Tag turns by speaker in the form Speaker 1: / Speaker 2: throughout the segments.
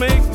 Speaker 1: Cause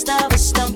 Speaker 2: Stop! Stop!